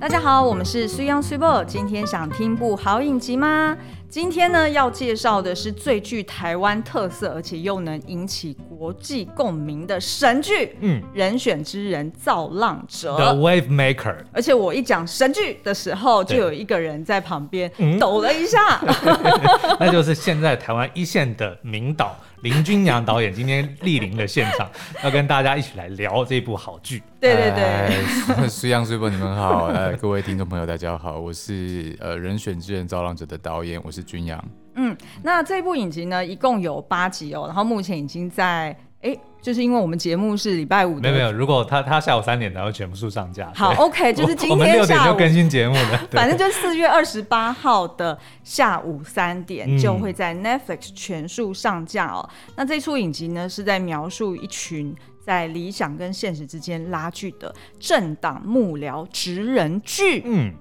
大家好，我们是水 ㄤ 水某。今天想听部好影集吗？今天呢，要介绍的是最具台湾特色，而且又能引起国际共鸣的神剧。嗯，人选之人造浪者，The Wave Maker。而且我一讲神剧的时候，就有一个人在旁边抖了一下，那就是现在台湾一线的名导。林君阳导演今天莅临了现场，要跟大家一起来聊这部好剧。对对对，水 ㄤ 水某，你们好，呃，各位听众朋友大家好，我是呃人选之人造浪者的导演，我是君阳。嗯，那这部影集呢，一共有八集哦，然后目前已经在。哎，就是因为我们节目是礼拜五的，没有没有。如果他他下午三点才会全部数上架。好，OK，就是今天下午我们六点就更新节目的，反正就四月二十八号的下午三点就会在 Netflix 全数上架哦。嗯、那这出影集呢，是在描述一群在理想跟现实之间拉锯的政党幕僚职人剧。嗯。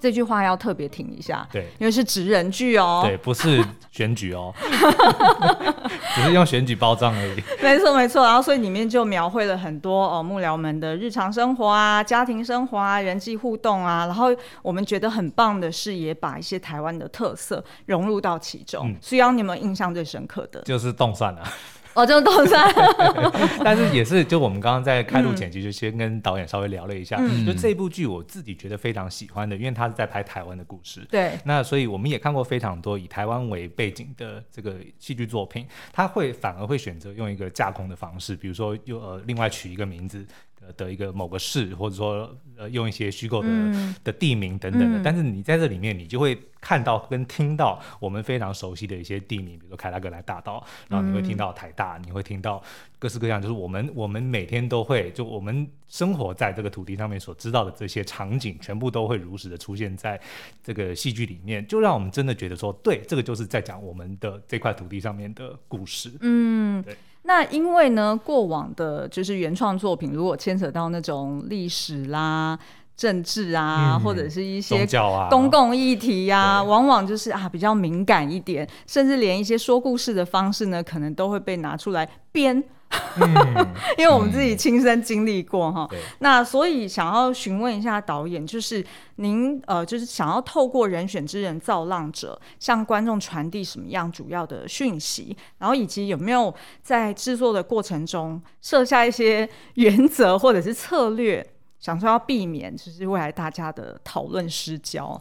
这句话要特别听一下，对，因为是职人剧哦，对，不是选举哦，只是用选举包装而已。没错没错，然后所以里面就描绘了很多哦幕僚们的日常生活啊、家庭生活啊、人际互动啊，然后我们觉得很棒的是，也把一些台湾的特色融入到其中。所以让你们印象最深刻的，就是动算了。哦，就东山，但是也是，就我们刚刚在开录前期就先跟导演稍微聊了一下，嗯、就这部剧我自己觉得非常喜欢的，因为他是在拍台湾的故事。对，那所以我们也看过非常多以台湾为背景的这个戏剧作品，他会反而会选择用一个架空的方式，比如说又呃另外取一个名字。的一个某个市，或者说呃用一些虚构的、嗯、的地名等等的，嗯、但是你在这里面，你就会看到跟听到我们非常熟悉的一些地名，比如说凯拉格兰大道，然后你会听到台大，你会听到各式各样，就是我们我们每天都会就我们生活在这个土地上面所知道的这些场景，全部都会如实的出现在这个戏剧里面，就让我们真的觉得说，对，这个就是在讲我们的这块土地上面的故事。嗯，对。那因为呢，过往的就是原创作品，如果牵扯到那种历史啦、政治啊，嗯、或者是一些公共议题呀、啊，往往就是啊比较敏感一点，甚至连一些说故事的方式呢，可能都会被拿出来编。嗯、因为我们自己亲身经历过哈，嗯、那所以想要询问一下导演，就是您呃，就是想要透过人选之人造浪者向观众传递什么样主要的讯息，然后以及有没有在制作的过程中设下一些原则或者是策略，想说要避免就是未来大家的讨论失焦。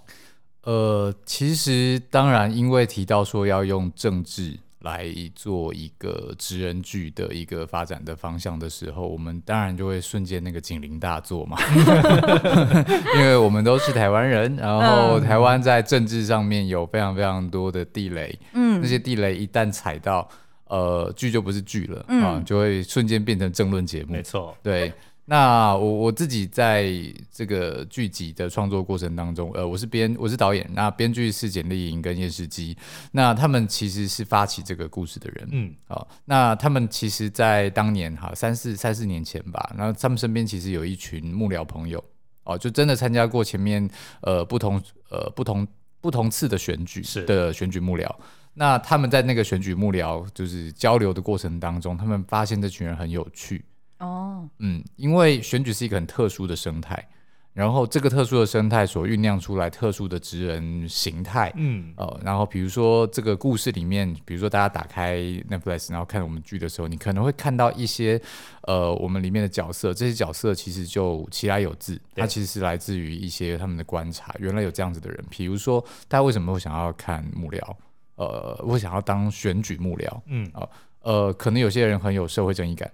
呃，其实当然，因为提到说要用政治。来做一个职人剧的一个发展的方向的时候，我们当然就会瞬间那个警铃大作嘛，因为我们都是台湾人，然后台湾在政治上面有非常非常多的地雷，嗯，那些地雷一旦踩到，呃，剧就不是剧了，嗯、啊，就会瞬间变成政论节目，没错，对。那我我自己在这个剧集的创作过程当中，呃，我是编，我是导演，那编剧是简丽莹跟叶世基，那他们其实是发起这个故事的人，嗯，好，那他们其实，在当年哈三四三四年前吧，然后他们身边其实有一群幕僚朋友，哦，就真的参加过前面呃不同呃不同不同次的选举的选举幕僚，那他们在那个选举幕僚就是交流的过程当中，他们发现这群人很有趣。哦，oh. 嗯，因为选举是一个很特殊的生态，然后这个特殊的生态所酝酿出来特殊的职人形态，嗯，呃，然后比如说这个故事里面，比如说大家打开 Netflix 然后看我们剧的时候，你可能会看到一些呃我们里面的角色，这些角色其实就其来有自，它其实是来自于一些他们的观察，原来有这样子的人，比如说大家为什么会想要看幕僚，呃，会想要当选举幕僚，嗯，啊，呃，可能有些人很有社会正义感。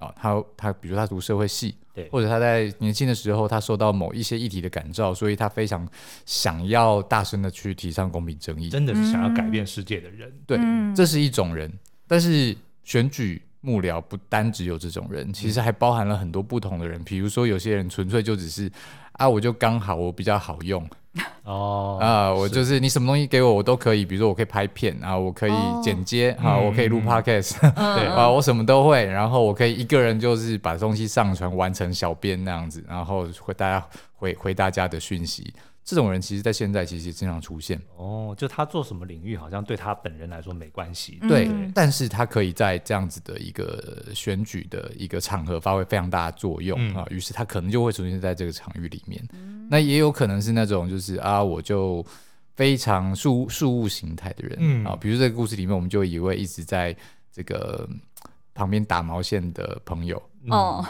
啊，他他比如他读社会系，对，或者他在年轻的时候，他受到某一些议题的感召，所以他非常想要大声的去提倡公平正义，真的是想要改变世界的人，嗯、对，这是一种人。但是选举幕僚不单只有这种人，其实还包含了很多不同的人，比如说有些人纯粹就只是啊，我就刚好我比较好用。哦啊，我就是你什么东西给我，我都可以。比如说，我可以拍片啊，我可以剪接啊，我可以录 podcast，对啊，我什么都会。然后我可以一个人就是把东西上传，完成小编那样子，然后回大家回回大家的讯息。这种人其实，在现在其实也经常出现。哦，就他做什么领域，好像对他本人来说没关系。对，对，但是他可以在这样子的一个选举的一个场合发挥非常大的作用啊。于是他可能就会出现在这个场域里面。那也有可能是那种就是啊，我就非常事事务形态的人，嗯啊，比如这个故事里面，我们就有一位一直在这个旁边打毛线的朋友。哦，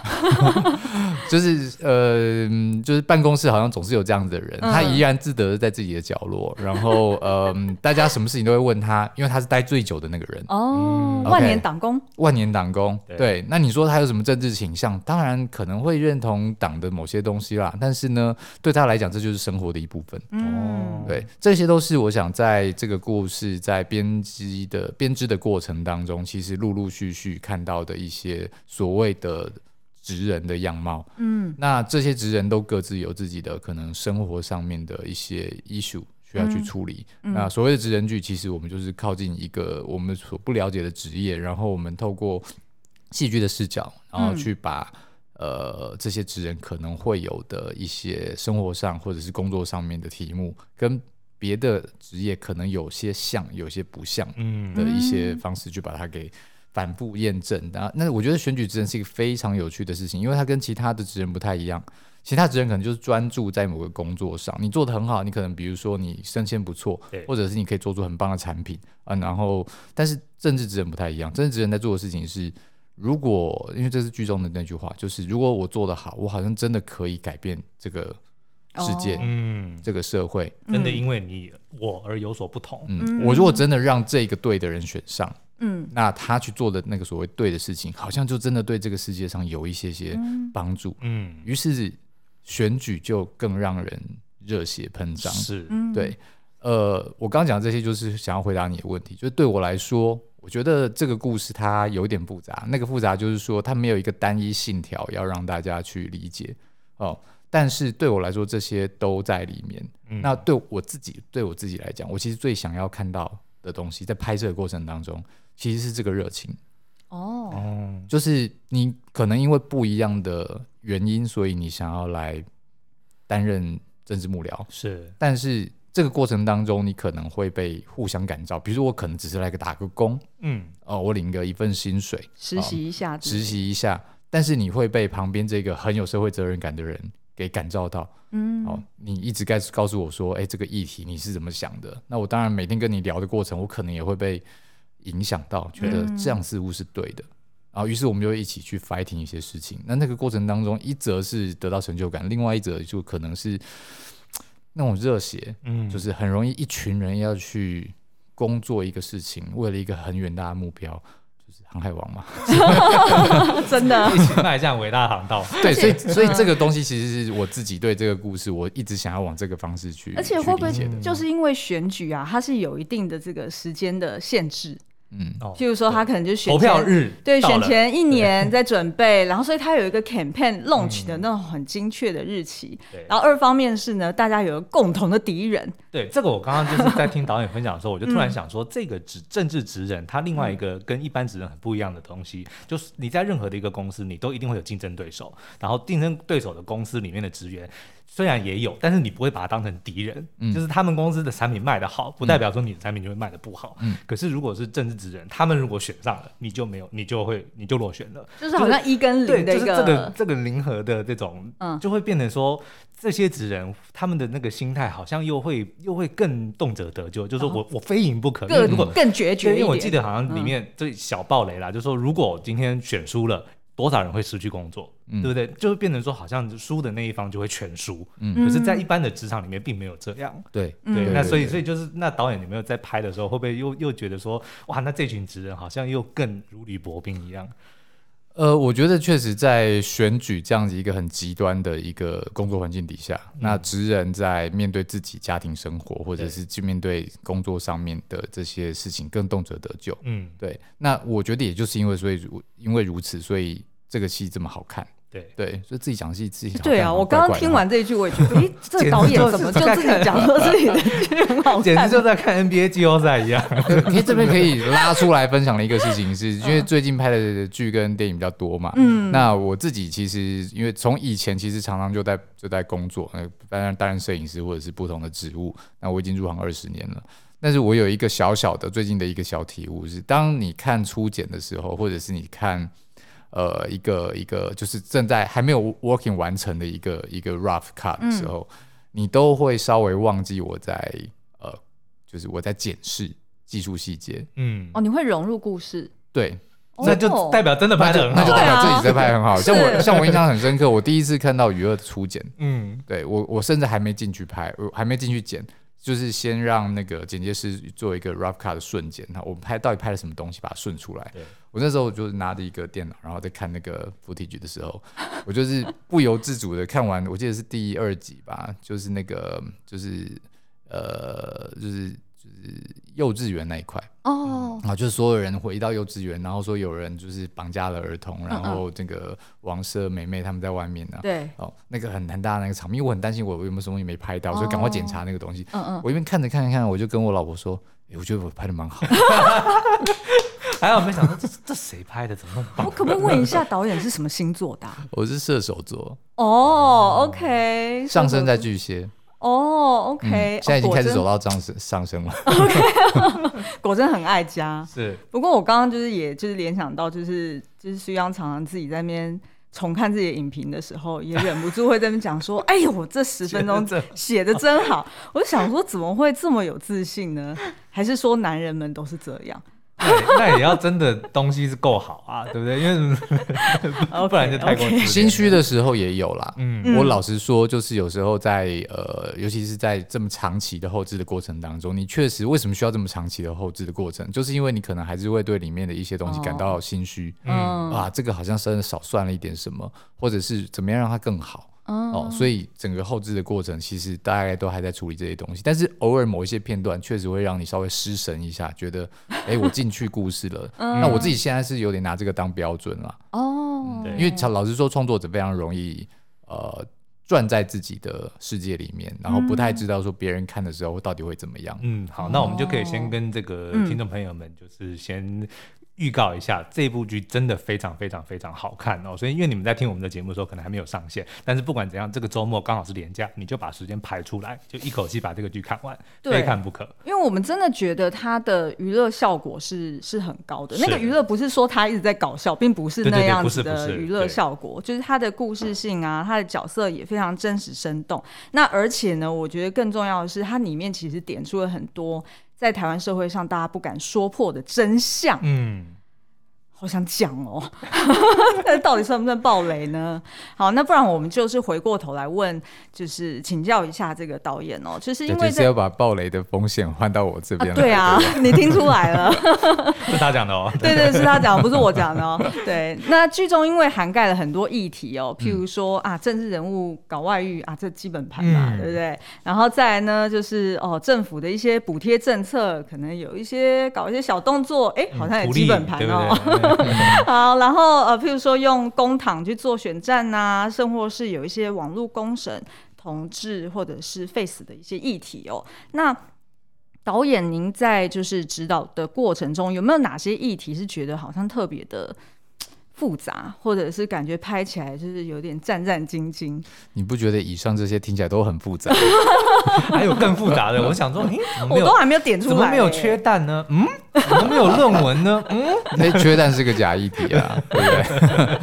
就是呃，就是办公室好像总是有这样子的人，嗯、他怡然自得在自己的角落，然后呃，大家什么事情都会问他，因为他是待最久的那个人。哦，万年党工，万年党工，对。那你说他有什么政治倾向？当然可能会认同党的某些东西啦，但是呢，对他来讲，这就是生活的一部分。哦，对，这些都是我想在这个故事在编辑的编织的过程当中，其实陆陆续续看到的一些所谓的。职人的样貌，嗯，那这些职人都各自有自己的可能生活上面的一些 issue 需要去处理。嗯。嗯、那所谓的职人剧，其实我们就是靠近一个我们所不了解的职业，然后我们透过戏剧的视角，然后去把、嗯、呃这些职人可能会有的一些生活上或者是工作上面的题目，跟别的职业可能有些像，有些不像，嗯，的一些方式去把它给。反复验证，的那我觉得选举职人是一个非常有趣的事情，因为它跟其他的职人不太一样。其他职人可能就是专注在某个工作上，你做的很好，你可能比如说你升迁不错，对或者是你可以做出很棒的产品啊。然后，但是政治职人不太一样，政治职人在做的事情是，如果因为这是剧中的那句话，就是如果我做得好，我好像真的可以改变这个世界，嗯、哦，这个社会，真的因为你我而有所不同。嗯，我如果真的让这个对的人选上。嗯，那他去做的那个所谓对的事情，好像就真的对这个世界上有一些些帮助。嗯，于是选举就更让人热血喷张。是，对。呃，我刚刚讲这些，就是想要回答你的问题。就是对我来说，我觉得这个故事它有点复杂。那个复杂就是说，它没有一个单一信条要让大家去理解哦。但是对我来说，这些都在里面。嗯，那对我自己，对我自己来讲，我其实最想要看到的东西，在拍摄的过程当中。其实是这个热情。哦，就是你可能因为不一样的原因，所以你想要来担任政治幕僚。是，但是这个过程当中，你可能会被互相感召。比如说，我可能只是来个打个工，嗯，哦，我领个一份薪水，实习一下，实习一下，但是你会被旁边这个很有社会责任感的人给感召到，嗯，哦，你一直该告诉我说，哎，这个议题你是怎么想的？那我当然每天跟你聊的过程，我可能也会被。影响到，觉得这样似乎是对的，嗯、然后于是我们就一起去 fighting 一些事情。那那个过程当中，一则是得到成就感，另外一则就可能是那种热血，嗯，就是很容易一群人要去工作一个事情，为了一个很远大的目标，就是航海王嘛，真的 一起迈向伟大航道。对，所以所以这个东西其实是我自己对这个故事，我一直想要往这个方式去，而且会不会就是因为选举啊，它是有一定的这个时间的限制。嗯，譬如说他可能就选投票日，对，选前一年在准备，然后所以他有一个 campaign launch 的那种很精确的日期。对，然后二方面是呢，大家有个共同的敌人。对，这个我刚刚就是在听导演分享的时候，我就突然想说，这个职政治职人他另外一个跟一般职人很不一样的东西，就是你在任何的一个公司，你都一定会有竞争对手，然后竞争对手的公司里面的职员。虽然也有，但是你不会把它当成敌人。嗯，就是他们公司的产品卖得好，不代表说你的产品就会卖得不好。嗯，可是如果是政治职人，他们如果选上了，你就没有，你就会你就落选了。就是好像一跟零的一个，就是、这个这个零和的这种，嗯，就会变成说这些职人他们的那个心态好像又会又会更动辄得咎，就是说我、哦、我非赢不可。更如果更决绝，因为我记得好像里面这小暴雷啦，嗯、就是说如果今天选输了。多少人会失去工作，嗯、对不对？就会变成说，好像输的那一方就会全输。嗯，可是，在一般的职场里面，并没有这样。对，对。那所以，所以就是，那导演有没有在拍的时候，会不会又又觉得说，哇，那这群职人好像又更如履薄冰一样？呃，我觉得确实在选举这样子一个很极端的一个工作环境底下，嗯、那职人在面对自己家庭生活，或者是去面对工作上面的这些事情，更动辄得咎。嗯，对。那我觉得也就是因为所以如因为如此，所以。这个戏这么好看，对。对，所以自己讲戏自己讲。对啊，我刚刚听完这一句，我也觉得，诶，这导演怎么就自己讲说 自己的剧很好看，简直就在看 NBA 季后赛一样。你，这边可以拉出来分享的一个事情是，因为最近拍的剧跟电影比较多嘛，嗯，那我自己其实因为从以前其实常常就在就在工作，呃，当然担任摄影师或者是不同的职务，那我已经入行二十年了，但是我有一个小小的最近的一个小体悟是，当你看初剪的时候，或者是你看。呃，一个一个就是正在还没有 working 完成的一个一个 rough cut 的时候，嗯、你都会稍微忘记我在呃，就是我在检视技术细节。嗯，哦，你会融入故事，对。那就代表真的拍的很好，那就代表自己在拍很好。像我，像我印象很深刻，我第一次看到余二的初剪，嗯，对我，我甚至还没进去拍，我还没进去剪，就是先让那个剪接师做一个 rough cut 的瞬间，那我们拍到底拍了什么东西，把它顺出来。我那时候就是拿着一个电脑，然后在看那个 footage 的时候，我就是不由自主的看完，我记得是第二集吧，就是那个就是呃就是。就是幼稚园那一块哦，然后就是所有人回到幼稚园，然后说有人就是绑架了儿童，然后这个王赦美眉他们在外面呢，对，哦，那个很很大的那个场面，因为我很担心我有没有什么东西没拍到，哦、所以赶快检查那个东西。嗯嗯，我一边看着看着看着，我就跟我老婆说，我觉得我拍的蛮好，还好没想到这这谁拍的，怎么那么棒？我可不可以问一下导演是什么星座的？我是射手座。哦，OK，上升在巨蟹。哦、oh，OK，、嗯、现在已经开始走到上升上升了。OK，果真很爱家。是，不过我刚刚就是，也就是联想到，就是就是徐央常常自己在那边重看自己的影评的时候，也忍不住会在那边讲说：“哎呦，我这十分钟 写的真好。”我就想说，怎么会这么有自信呢？还是说男人们都是这样？那也要真的东西是够好啊，对不对？因为 不然就太过心虚的时候也有啦。嗯，我老实说，就是有时候在呃，尤其是在这么长期的后置的过程当中，你确实为什么需要这么长期的后置的过程？就是因为你可能还是会对里面的一些东西感到心虚。嗯啊，这个好像真的少算了一点什么，或者是怎么样让它更好。哦，所以整个后置的过程其实大概都还在处理这些东西，但是偶尔某一些片段确实会让你稍微失神一下，觉得哎，我进去故事了。那我自己现在是有点拿这个当标准了。哦，因为老实说，创作者非常容易呃转在自己的世界里面，然后不太知道说别人看的时候到底会怎么样。嗯，好，那我们就可以先跟这个听众朋友们就是先。预告一下，这部剧真的非常非常非常好看哦！所以因为你们在听我们的节目的时候，可能还没有上线，但是不管怎样，这个周末刚好是连假，你就把时间排出来，就一口气把这个剧看完，非看不可。因为我们真的觉得它的娱乐效果是是很高的。那个娱乐不是说它一直在搞笑，并不是那样子的娱乐效果，就是它的故事性啊，它的角色也非常真实生动。那而且呢，我觉得更重要的是，它里面其实点出了很多。在台湾社会上，大家不敢说破的真相。嗯。好想讲哦，那到底算不算暴雷呢？好，那不然我们就是回过头来问，就是请教一下这个导演哦，就是因为是要把暴雷的风险换到我这边来。对啊，你听出来了，是他讲的哦。对对，是他讲，不是我讲的哦。对，那剧中因为涵盖了很多议题哦，譬如说啊，政治人物搞外遇啊，这基本盘嘛，对不对？然后再来呢，就是哦，政府的一些补贴政策，可能有一些搞一些小动作，哎，好像也基本盘哦。好，然后呃，譬如说用公堂去做选战啊，甚或是有一些网络公审同志或者是 face 的一些议题哦。那导演您在就是指导的过程中，有没有哪些议题是觉得好像特别的？复杂，或者是感觉拍起来就是有点战战兢兢。你不觉得以上这些听起来都很复杂？还有更复杂的，我想说，嗯，我都还没有点出来，怎么没有缺蛋呢？嗯，怎么没有论文呢？嗯，那缺蛋是个假议题啊，对不对？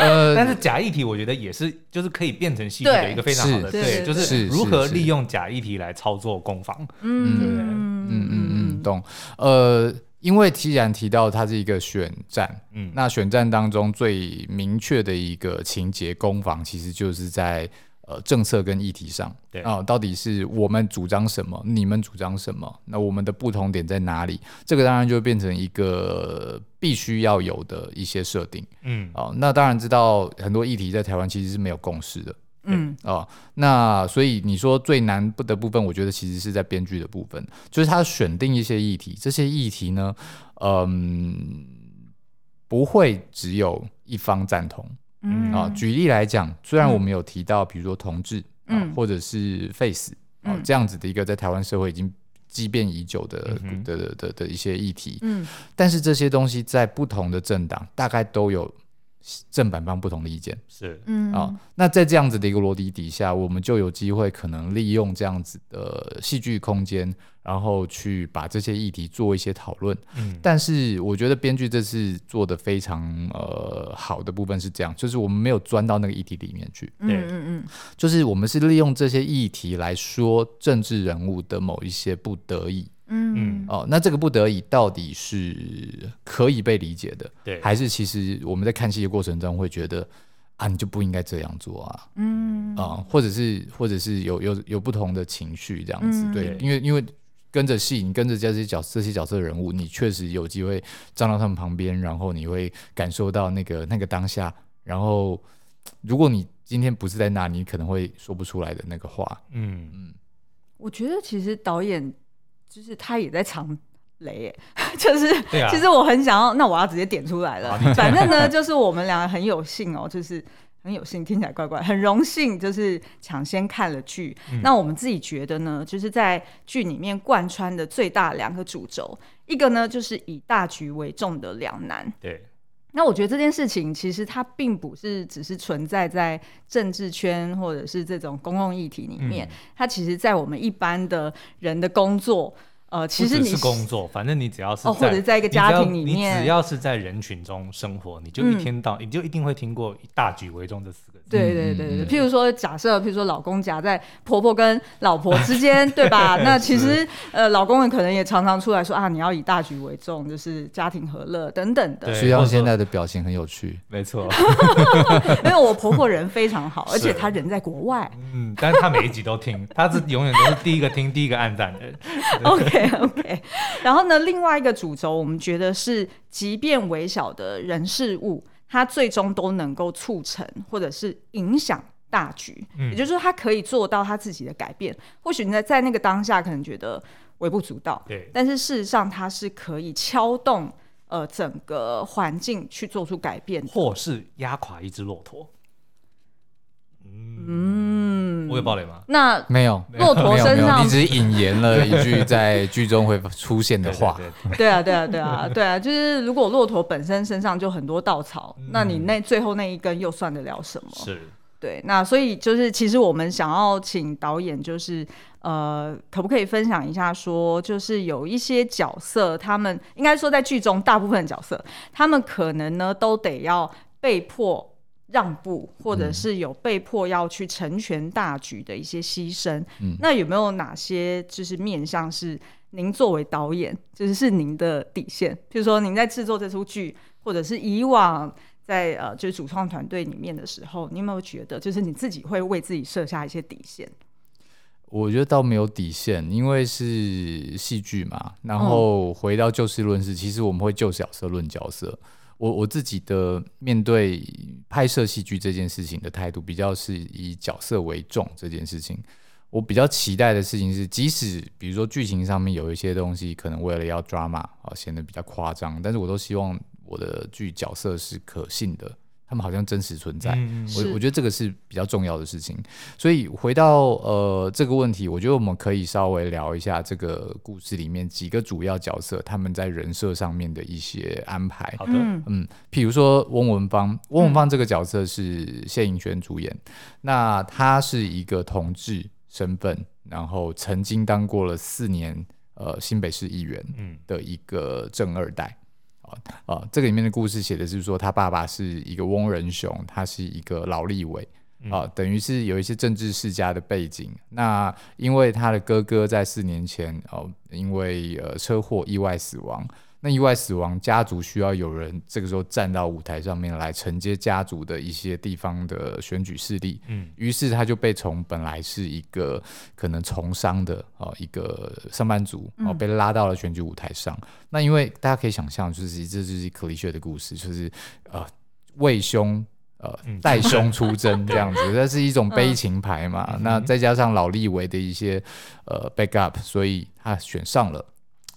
呃，但是假议题，我觉得也是，就是可以变成戏剧的一个非常好的，对，就是如何利用假议题来操作攻防。嗯，对，嗯嗯嗯，懂。呃。因为既然提到它是一个选战，嗯，那选战当中最明确的一个情节攻防，其实就是在呃政策跟议题上，对。啊，到底是我们主张什么，你们主张什么，那我们的不同点在哪里？这个当然就变成一个必须要有的一些设定，嗯，啊，那当然知道很多议题在台湾其实是没有共识的。嗯。哦，那所以你说最难不的部分，我觉得其实是在编剧的部分，就是他选定一些议题，这些议题呢，嗯，不会只有一方赞同。嗯。啊，举例来讲，虽然我们有提到，比如说同志，嗯，或者是 face 啊这样子的一个在台湾社会已经积变已久的的的的的一些议题，嗯，但是这些东西在不同的政党大概都有正反方不同的意见，是，嗯。啊、哦，那在这样子的一个逻辑底下，我们就有机会可能利用这样子的戏剧空间，然后去把这些议题做一些讨论。嗯，但是我觉得编剧这次做的非常呃好的部分是这样，就是我们没有钻到那个议题里面去，嗯嗯嗯，就是我们是利用这些议题来说政治人物的某一些不得已。嗯。哦，那这个不得已到底是可以被理解的，对，还是其实我们在看戏的过程中会觉得啊，你就不应该这样做啊，嗯。啊、呃，或者是或者是有有有不同的情绪这样子，嗯、对，因为因为跟着戏，你跟着这些角这些角色人物，你确实有机会站到他们旁边，然后你会感受到那个那个当下，然后如果你今天不是在那，你可能会说不出来的那个话，嗯。嗯，我觉得其实导演。就是他也在藏雷，就是，啊、其实我很想要，那我要直接点出来了。反正呢，就是我们两个很有幸哦，就是很有幸，听起来怪怪，很荣幸，就是抢先看了剧。嗯、那我们自己觉得呢，就是在剧里面贯穿的最大两个主轴，一个呢就是以大局为重的两难。对。那我觉得这件事情其实它并不是只是存在在政治圈或者是这种公共议题里面，嗯、它其实，在我们一般的人的工作。呃，其实你是工作，反正你只要是在、哦、或者在一个家庭里面，你只要是在人群中生活，你就一天到，嗯、你就一定会听过“以大局为重”这四个字。对对对对，譬如说，假设譬如说，老公夹在婆婆跟老婆之间，对吧？那其实呃，老公们可能也常常出来说啊，你要以大局为重，就是家庭和乐等等的。徐阳现在的表情很有趣，没错。因为我婆婆人非常好，而且她人在国外。嗯，但是她每一集都听，她是永远都是第一个听、第一个按赞的人。OK OK。然后呢，另外一个主轴，我们觉得是，即便微小的人事物。它最终都能够促成或者是影响大局，嗯、也就是说，他可以做到他自己的改变。或许你在在那个当下可能觉得微不足道，对，但是事实上它是可以敲动呃整个环境去做出改变，或是压垮一只骆驼。嗯，我有暴雷吗？那没有，骆驼身上你只引言了一句在剧中会出现的话。对啊，对啊，对啊，对啊，就是如果骆驼本身身上就很多稻草，嗯、那你那最后那一根又算得了什么？是，对。那所以就是，其实我们想要请导演，就是呃，可不可以分享一下，说就是有一些角色，他们应该说在剧中大部分角色，他们可能呢都得要被迫。让步，或者是有被迫要去成全大局的一些牺牲，嗯、那有没有哪些就是面向是您作为导演，就是是您的底线？譬如说您在制作这出剧，或者是以往在呃就是主创团队里面的时候，你有没有觉得就是你自己会为自己设下一些底线？我觉得倒没有底线，因为是戏剧嘛。然后回到就事论事，其实我们会就角色论角色。我我自己的面对拍摄戏剧这件事情的态度，比较是以角色为重。这件事情，我比较期待的事情是，即使比如说剧情上面有一些东西，可能为了要 drama 啊显得比较夸张，但是我都希望我的剧角色是可信的。他们好像真实存在，嗯、我我觉得这个是比较重要的事情。所以回到呃这个问题，我觉得我们可以稍微聊一下这个故事里面几个主要角色他们在人设上面的一些安排。好的，嗯，譬如说翁文芳，翁文芳这个角色是谢颖轩主演，嗯、那他是一个同志身份，然后曾经当过了四年呃新北市议员的一个正二代。啊，这个里面的故事写的是说，他爸爸是一个翁仁雄，他是一个老立委，啊，等于是有一些政治世家的背景。那因为他的哥哥在四年前哦，因为呃车祸意外死亡。那意外死亡，家族需要有人这个时候站到舞台上面来承接家族的一些地方的选举势力。嗯，于是他就被从本来是一个可能从商的哦一个上班族哦被拉到了选举舞台上。嗯、那因为大家可以想象，就是这就是可离血的故事，就是呃为兄呃带兄出征 这样子，这是一种悲情牌嘛。嗯、那再加上老立维的一些呃 backup，所以他选上了。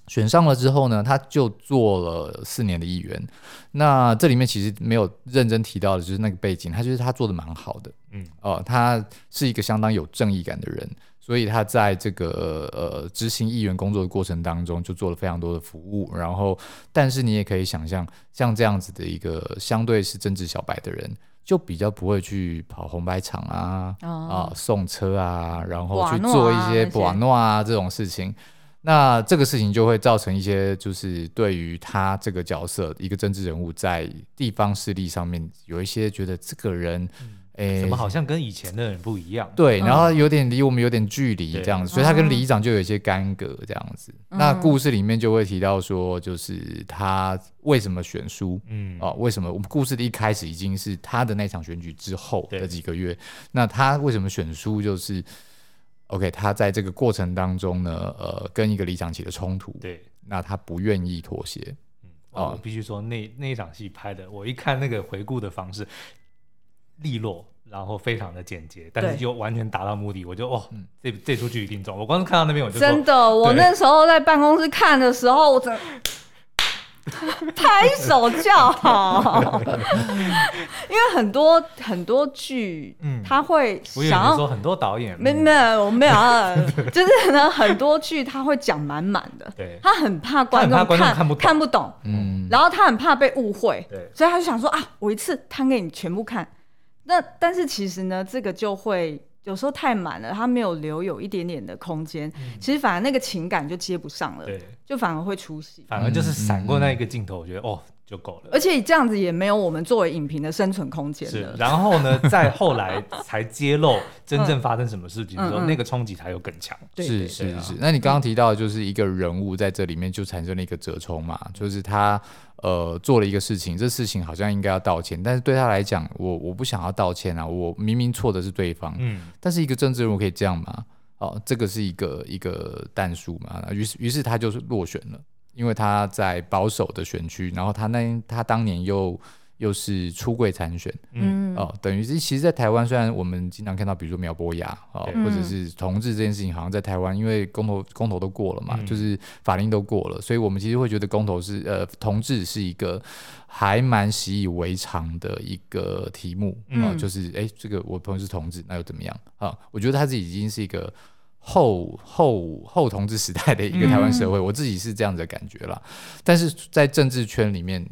选上了之后呢，他就做了四年的议员。那这里面其实没有认真提到的，就是那个背景，他就是他做的蛮好的，嗯，哦、呃，他是一个相当有正义感的人，所以他在这个呃执行议员工作的过程当中，就做了非常多的服务。然后，但是你也可以想象，像这样子的一个相对是政治小白的人，就比较不会去跑红白场啊、哦、啊送车啊，然后去做一些瓦诺啊这种事情。那这个事情就会造成一些，就是对于他这个角色，一个政治人物在地方势力上面有一些觉得这个人，哎、嗯，怎么好像跟以前的人不一样？对，然后有点离我们有点距离这样子，所以他跟里长就有一些干戈这样子。那故事里面就会提到说，就是他为什么选输？嗯，哦，为什么？我们故事的一开始已经是他的那场选举之后的几个月，那他为什么选输？就是。OK，他在这个过程当中呢，呃，跟一个理想起了冲突，对，那他不愿意妥协，嗯，哦，我必须说那那一场戏拍的，我一看那个回顾的方式，利落，然后非常的简洁，但是就完全达到目的，我就哦，嗯、这这出剧一定中，我光是看到那边我就真的，我那时候在办公室看的时候，我真。拍手叫好，因为很多很多剧，嗯，他会想要说很多导演，没没有，我没有，就是呢，很多剧他会讲满满的，对，他很怕观众看看不看不懂，嗯，然后他很怕被误会，对，所以他就想说啊，我一次摊给你全部看，那但是其实呢，这个就会。有时候太满了，他没有留有一点点的空间，嗯、其实反而那个情感就接不上了，对，就反而会出戏，反而就是闪过那一个镜头，我觉得哦就够了。而且这样子也没有我们作为影评的生存空间了。然后呢，再后来才揭露真正发生什么事情的时候，嗯、那个冲击才有更强。是是是，是。那你刚刚提到就是一个人物在这里面就产生了一个折冲嘛，就是他。呃，做了一个事情，这事情好像应该要道歉，但是对他来讲，我我不想要道歉啊，我明明错的是对方，嗯，但是一个政治人物可以这样吗？哦，这个是一个一个但数嘛，于是于是他就是落选了，因为他在保守的选区，然后他那他当年又。又是出柜参选，嗯。哦，等于是其实，在台湾虽然我们经常看到，比如说苗博雅哦，对。或者是同志这件事情，好像在台湾，因为公投公投都过了嘛，嗯、就是法令都过了，所以我们其实会觉得公投是呃同志是一个还蛮习以为常的一个题目啊、嗯。哦，就是哎、欸，这个我朋友是同志，那又怎么样？啊、哦？我觉得他自己已经是一个后后后同志时代的一个台湾社会，嗯、我自己是这样子的感觉啦。但是在政治圈里面，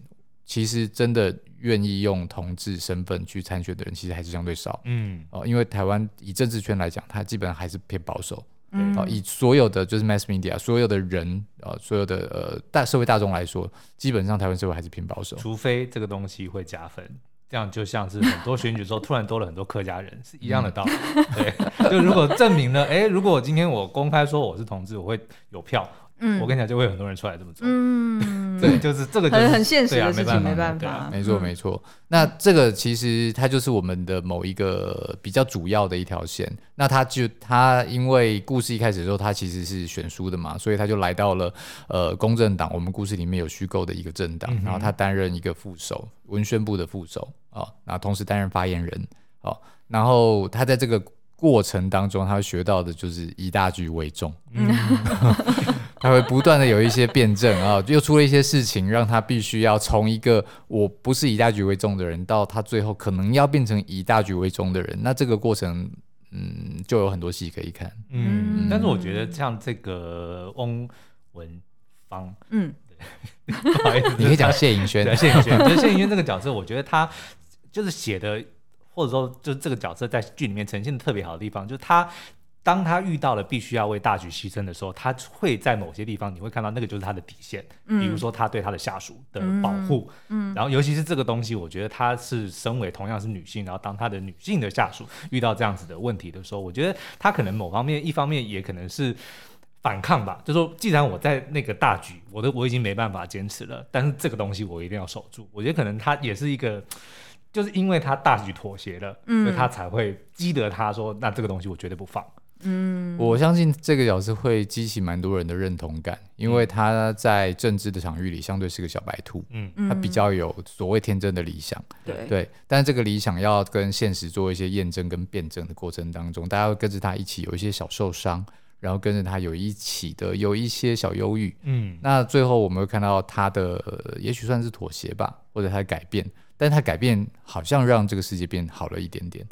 其实真的。愿意用同志身份去参选的人，其实还是相对少。嗯，哦，因为台湾以政治圈来讲，它基本上还是偏保守。嗯，哦，以所有的就是 mass media，所有的人，呃，所有的呃大社会大众来说，基本上台湾社会还是偏保守。除非这个东西会加分，这样就像是很多选举之后突然多了很多客家人，是一样的道理。对，就如果证明了，哎，如果今天我公开说我是同志，我会有票。嗯，我跟你讲，就会有很多人出来这么做。嗯，对，就是这个很很现实的事情，没办法。没错，没错。那这个其实它就是我们的某一个比较主要的一条线。那他就他因为故事一开始的时候，他其实是选书的嘛，所以他就来到了呃公正党。我们故事里面有虚构的一个政党，然后他担任一个副手，文宣部的副手啊，然后同时担任发言人。好，然后他在这个过程当中，他学到的就是以大局为重。嗯。他会不断的有一些辩证啊，又出了一些事情，让他必须要从一个我不是以大局为重的人，到他最后可能要变成以大局为重的人。那这个过程，嗯，就有很多戏可以看。嗯，嗯，但是我觉得像这个翁文芳，嗯，不好意思，你可以讲谢颖轩，谢颖萱，就是谢颖轩这个角色，我觉得他就是写的，或者说就是这个角色在剧里面呈现的特别好的地方，就是他。当他遇到了必须要为大局牺牲的时候，他会在某些地方你会看到那个就是他的底线，嗯、比如说他对他的下属的保护，嗯，嗯然后尤其是这个东西，我觉得他是身为同样是女性，然后当他的女性的下属遇到这样子的问题的时候，我觉得他可能某方面一方面也可能是反抗吧，就说既然我在那个大局，我都我已经没办法坚持了，但是这个东西我一定要守住。我觉得可能他也是一个，就是因为他大局妥协了，嗯，所以他才会激得他说，那这个东西我绝对不放。嗯，我相信这个角色会激起蛮多人的认同感，因为他在政治的场域里相对是个小白兔，嗯，他比较有所谓天真的理想，对。对，但是这个理想要跟现实做一些验证跟辩证的过程当中，大家会跟着他一起有一些小受伤，然后跟着他有一起的有一些小忧郁，嗯，那最后我们会看到他的也许算是妥协吧，或者他的改变，但他改变好像让这个世界变好了一点点。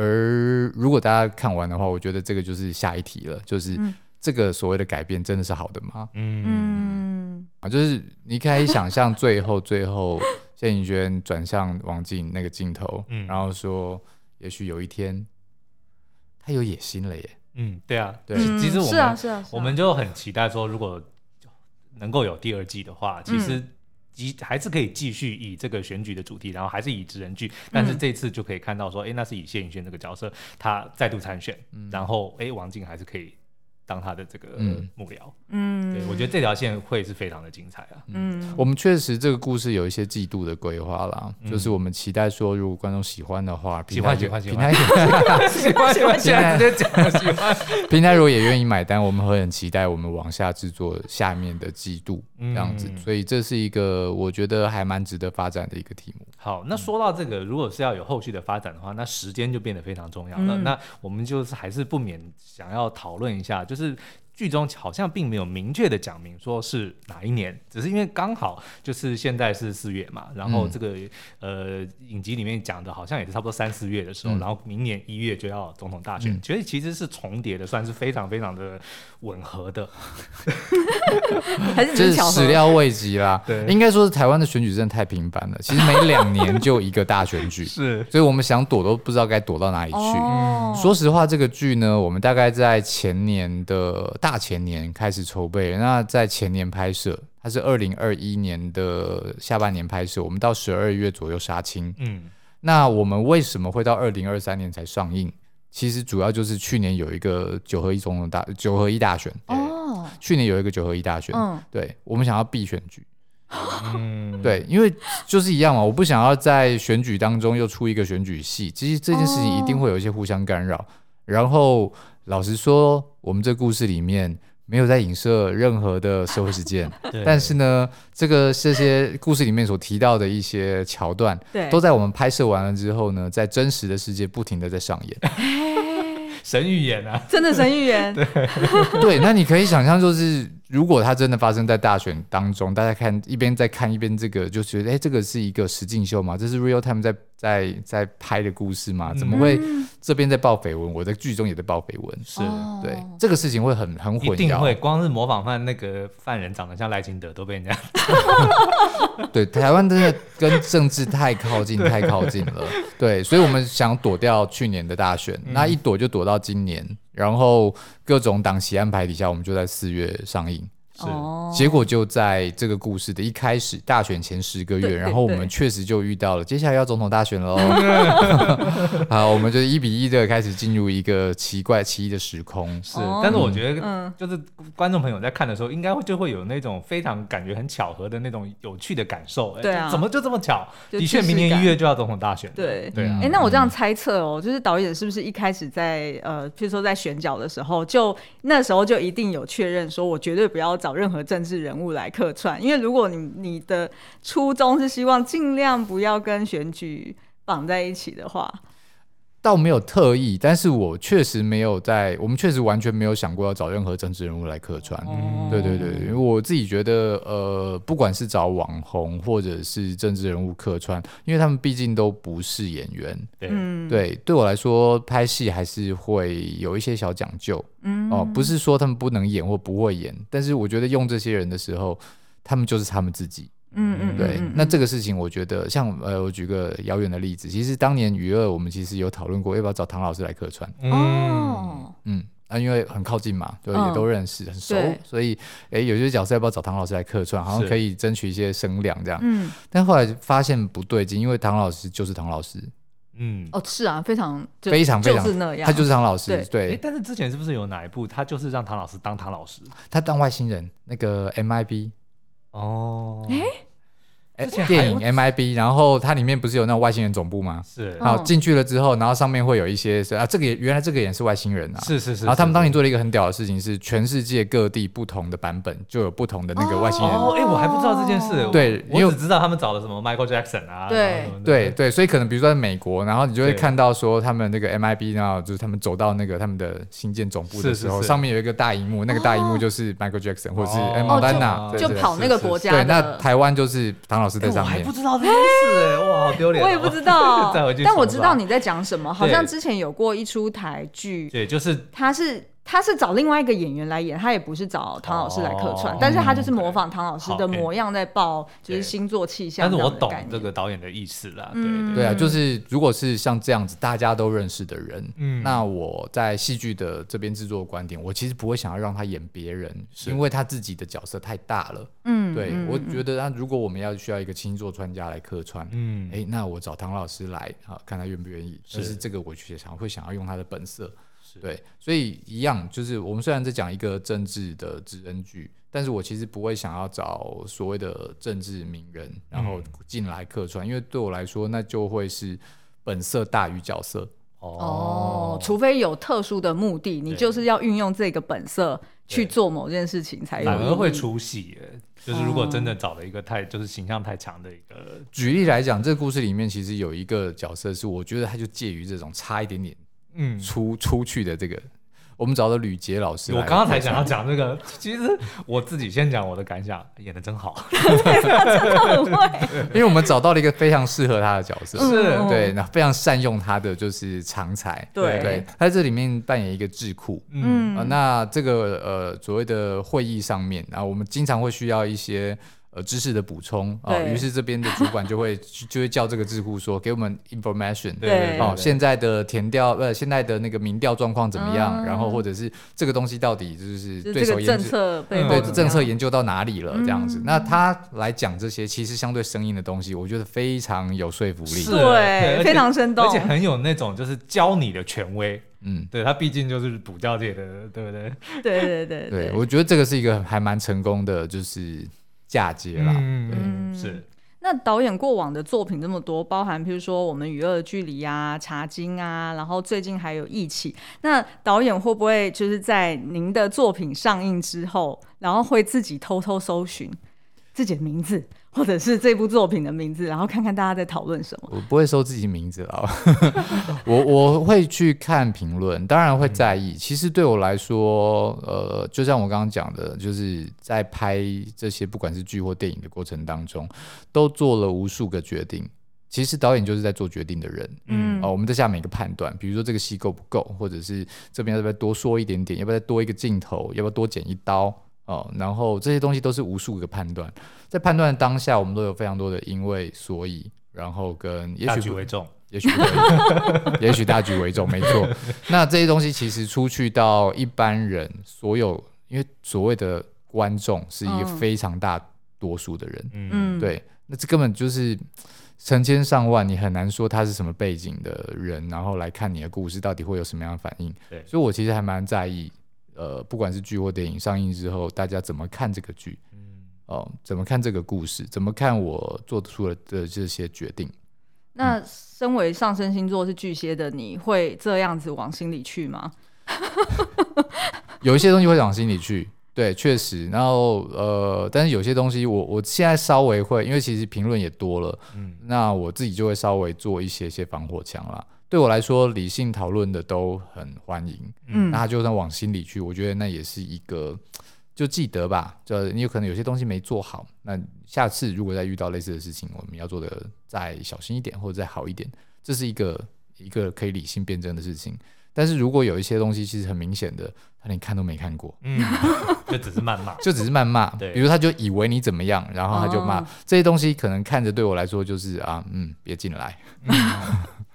而如果大家看完的话，我觉得这个就是下一题了，就是这个所谓的改变真的是好的吗？嗯啊，就是你可以想象最后最后谢盈萱转向王静那个镜头，嗯，然后说，也许有一天他有野心了耶。嗯，对啊，对，其实我们是啊是啊，我们就很期待说，如果能够有第二季的话，其实。还是可以继续以这个选举的主题，然后还是以职人剧，但是这次就可以看到说，哎、欸，那是以谢颖轩这个角色，他再度参选，嗯、然后哎、欸，王静还是可以。当他的这个幕僚，嗯，对，我觉得这条线会是非常的精彩啊。嗯，我们确实这个故事有一些季度的规划啦，就是我们期待说，如果观众喜欢的话，喜欢喜欢喜欢，平台喜欢喜欢喜欢，现在直接讲喜欢，平台如果也愿意买单，我们会很期待我们往下制作下面的季度这样子，所以这是一个我觉得还蛮值得发展的一个题目。好，那说到这个，如果是要有后续的发展的话，那时间就变得非常重要了。那我们就是还是不免想要讨论一下，就是。是剧中好像并没有明确的讲明说是哪一年，只是因为刚好就是现在是四月嘛，然后这个、嗯、呃影集里面讲的好像也是差不多三四月的时候，嗯、然后明年一月就要总统大选，所以、嗯、其实是重叠的，算是非常非常的吻合的，还是始料未及啦。对，应该说是台湾的选举真的太频繁了，其实每两年就一个大选举，是，所以我们想躲都不知道该躲到哪里去。哦、说实话，这个剧呢，我们大概在前年的大。大前年开始筹备，那在前年拍摄，它是二零二一年的下半年拍摄，我们到十二月左右杀青。嗯，那我们为什么会到二零二三年才上映？其实主要就是去年有一个九合一总统大九合一大选。哦，去年有一个九合一大选，嗯，对，我们想要避选举，嗯，对，因为就是一样嘛，我不想要在选举当中又出一个选举戏，其实这件事情一定会有一些互相干扰，然后。老实说，我们这故事里面没有在影射任何的社会事件，对但是呢，这个这些故事里面所提到的一些桥段，对都在我们拍摄完了之后呢，在真实的世界不停的在上演。神预言啊，真的神预言。对，对，那你可以想象，就是如果它真的发生在大选当中，大家看一边在看一边这个，就觉得哎，这个是一个实境秀嘛，这是 real time 在。在在拍的故事嘛，怎么会这边在报绯闻，我在剧中也在报绯闻？是对这个事情会很很混淆。一定会，光是模仿犯那个犯人长得像赖清德都被人家。对，台湾真的跟政治太靠近，太靠近了。对，所以我们想躲掉去年的大选，那一躲就躲到今年，然后各种档期安排底下，我们就在四月上映。是，结果就在这个故事的一开始，大选前十个月，然后我们确实就遇到了接下来要总统大选喽。好，我们就一比一的开始进入一个奇怪奇异的时空。是，但是我觉得，就是观众朋友在看的时候，应该会就会有那种非常感觉很巧合的那种有趣的感受。对啊，怎么就这么巧？的确，明年一月就要总统大选。对对啊。哎，那我这样猜测哦，就是导演是不是一开始在呃，譬如说在选角的时候，就那时候就一定有确认说，我绝对不要找。任何政治人物来客串，因为如果你你的初衷是希望尽量不要跟选举绑在一起的话。倒没有特意，但是我确实没有在，我们确实完全没有想过要找任何政治人物来客串。哦、对对对，因为我自己觉得，呃，不管是找网红或者是政治人物客串，因为他们毕竟都不是演员。对、嗯、对，对我来说拍戏还是会有一些小讲究。嗯，哦，不是说他们不能演或不会演，但是我觉得用这些人的时候，他们就是他们自己。嗯嗯，对，那这个事情我觉得像呃，我举个遥远的例子，其实当年与恶我们其实有讨论过要不要找唐老师来客串。哦，嗯，啊，因为很靠近嘛，对，也都认识，很熟，所以哎，有些角色要不要找唐老师来客串，好像可以争取一些声量这样。嗯，但后来发现不对劲，因为唐老师就是唐老师。嗯，哦，是啊，非常非常非常就是那样，他就是唐老师。对，但是之前是不是有哪一部他就是让唐老师当唐老师，他当外星人那个 MIB。哦，电影 MIB，然后它里面不是有那种外星人总部吗？是，然后进去了之后，然后上面会有一些是啊，这个也原来这个也是外星人啊，是是是。然后他们当年做了一个很屌的事情，是全世界各地不同的版本就有不同的那个外星人。哦，哎，我还不知道这件事。对，我只知道他们找了什么 Michael Jackson 啊。对对对，所以可能比如说在美国，然后你就会看到说他们那个 MIB，然后就是他们走到那个他们的新建总部的时候，上面有一个大荧幕，那个大荧幕就是 Michael Jackson 或者是哎，莫丹娜，就跑那个国家。对，那台湾就是唐老师在上面。我还不知道这件事哎，哇，好丢脸！我也不知道，但我知道你在讲什么。好像之前有过一出台剧，对，就是他是。他是找另外一个演员来演，他也不是找唐老师来客串，哦、但是他就是模仿唐老师的模样在报，就是星座气象。但是我懂这个导演的意思啦，对对，啊，就是如果是像这样子大家都认识的人，嗯，那我在戏剧的这边制作的观点，我其实不会想要让他演别人，是。因为他自己的角色太大了，嗯，对，我觉得，那如果我们要需要一个星座专家来客串，嗯，哎，那我找唐老师来，啊看他愿不愿意，是，是这个我其实常会想要用他的本色。对，所以一样，就是我们虽然在讲一个政治的职人剧，但是我其实不会想要找所谓的政治名人，然后进来客串，嗯、因为对我来说，那就会是本色大于角色。哦，除非有特殊的目的，你就是要运用这个本色去做某件事情才有，反而会出戏。就是如果真的找了一个太就是形象太强的一个，举例来讲，这个故事里面其实有一个角色是，我觉得他就介于这种差一点点。嗯，出出去的这个，我们找的吕杰老师。我刚刚才想要讲这个，其实我自己先讲我的感想，演的真好，真的很会。因为我们找到了一个非常适合他的角色，是。对，那非常善用他的就是长才，对。对，他在这里面扮演一个智库，嗯，那这个呃所谓的会议上面，然后我们经常会需要一些。呃，知识的补充啊，于是这边的主管就会就会叫这个智库说，给我们 information，对，哦，现在的填调呃，现在的那个民调状况怎么样？然后或者是这个东西到底就是对手研究，对政策研究到哪里了？这样子，那他来讲这些其实相对生硬的东西，我觉得非常有说服力，对，非常生动，而且很有那种就是教你的权威，嗯，对他毕竟就是补教界的，对不对？对对对对，我觉得这个是一个还蛮成功的，就是。嫁接啦，嗯，是。那导演过往的作品这么多，包含譬如说我们与恶的距离啊、茶经啊，然后最近还有义气。那导演会不会就是在您的作品上映之后，然后会自己偷偷搜寻自己的名字？或者是这部作品的名字，然后看看大家在讨论什么。我不会搜自己名字啊，我我会去看评论，当然会在意。其实对我来说，呃，就像我刚刚讲的，就是在拍这些不管是剧或电影的过程当中，都做了无数个决定。其实导演就是在做决定的人，嗯，哦，我们在下每个判断，比如说这个戏够不够，或者是这边要不要多说一点点，要不要再多一个镜头，要不要多剪一刀。哦，然后这些东西都是无数个判断，在判断当下，我们都有非常多的因为所以，然后跟也许大局为重，也许 也许大局为重，没错。那这些东西其实出去到一般人，所有因为所谓的观众是一个非常大多数的人，嗯，对，那这根本就是成千上万，你很难说他是什么背景的人，然后来看你的故事到底会有什么样的反应。对，所以我其实还蛮在意。呃，不管是剧或电影上映之后，大家怎么看这个剧？嗯，哦，怎么看这个故事？怎么看我做出了的这些决定？那身为上升星座是巨蟹的，你会这样子往心里去吗？有一些东西会往心里去，对，确实。然后呃，但是有些东西我我现在稍微会，因为其实评论也多了，嗯，那我自己就会稍微做一些些防火墙啦。对我来说，理性讨论的都很欢迎。嗯，那他就算往心里去，我觉得那也是一个，就记得吧。就你有可能有些东西没做好，那下次如果再遇到类似的事情，我们要做的再小心一点，或者再好一点，这是一个一个可以理性辩证的事情。但是如果有一些东西其实很明显的，他连看都没看过，嗯，就只是谩骂，就只是谩骂。对，比如他就以为你怎么样，然后他就骂、哦、这些东西，可能看着对我来说就是啊，嗯，别进来。嗯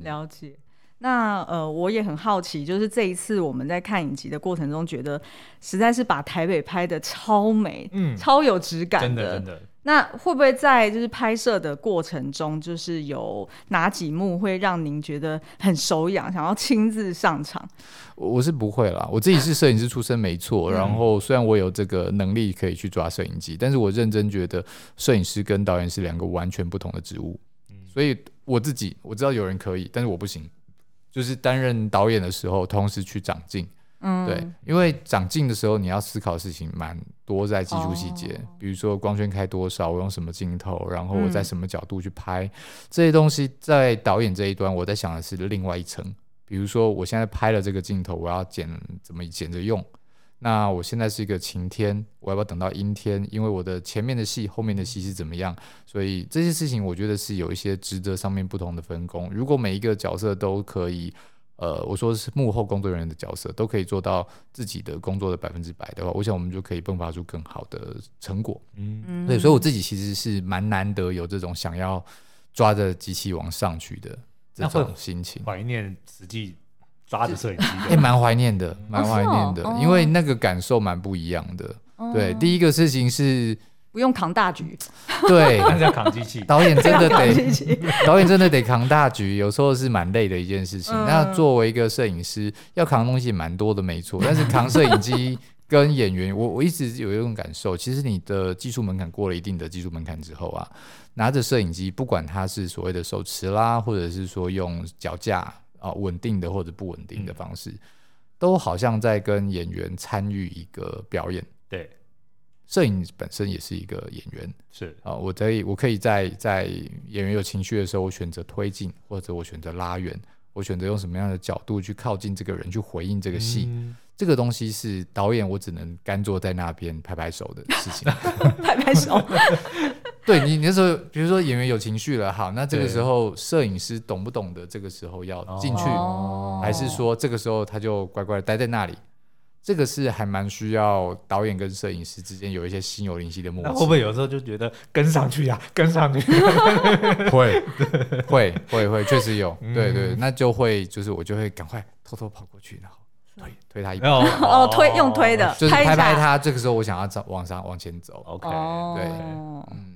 了解，那呃，我也很好奇，就是这一次我们在看影集的过程中，觉得实在是把台北拍的超美，嗯，超有质感的，真的真的。那会不会在就是拍摄的过程中，就是有哪几幕会让您觉得很手痒，想要亲自上场？我是不会啦，我自己是摄影师出身，没错。然后虽然我有这个能力可以去抓摄影机，但是我认真觉得摄影师跟导演是两个完全不同的职务，所以。我自己我知道有人可以，但是我不行。就是担任导演的时候，同时去长进，嗯，对，因为长进的时候你要思考的事情蛮多，在技术细节，哦、比如说光圈开多少，我用什么镜头，然后我在什么角度去拍、嗯、这些东西，在导演这一端，我在想的是另外一层。比如说我现在拍了这个镜头，我要剪怎么剪着用，那我现在是一个晴天，我要不要等到阴天？因为我的前面的戏、后面的戏是怎么样？所以这些事情，我觉得是有一些职责上面不同的分工。如果每一个角色都可以，呃，我说是幕后工作人员的角色，都可以做到自己的工作的百分之百的话，我想我们就可以迸发出更好的成果。嗯，对，所以我自己其实是蛮难得有这种想要抓着机器往上去的这种心情，怀念实际。抓着摄影机，也 蛮怀念的，蛮怀念的，因为那个感受蛮不一样的。对，第一个事情是不用扛大局，对，要扛机器。导演真的得，导演真的得扛大局，有时候是蛮累的一件事情。那作为一个摄影师，要扛的东西蛮多的，没错。但是扛摄影机跟演员，我我一直有一种感受，其实你的技术门槛过了一定的技术门槛之后啊，拿着摄影机，不管它是所谓的手持啦，或者是说用脚架。啊，稳定的或者不稳定的方式，嗯、都好像在跟演员参与一个表演。对，摄影本身也是一个演员。是啊，我可以，我可以在在演员有情绪的时候，我选择推进，或者我选择拉远，我选择用什么样的角度去靠近这个人，去回应这个戏。嗯、这个东西是导演，我只能干坐在那边拍拍手的事情。拍拍手。对你，你那时候，比如说演员有情绪了，好，那这个时候摄影师懂不懂得这个时候要进去，哦、还是说这个时候他就乖乖的待在那里？这个是还蛮需要导演跟摄影师之间有一些心有灵犀的默契。会不会有时候就觉得跟上去呀、啊，跟上去？会会会会，确实有，嗯、对对，那就会就是我就会赶快偷偷跑过去，然后。推推他一把。哦，推用推的，就是拍拍他。这个时候我想要走往上往前走，OK，对，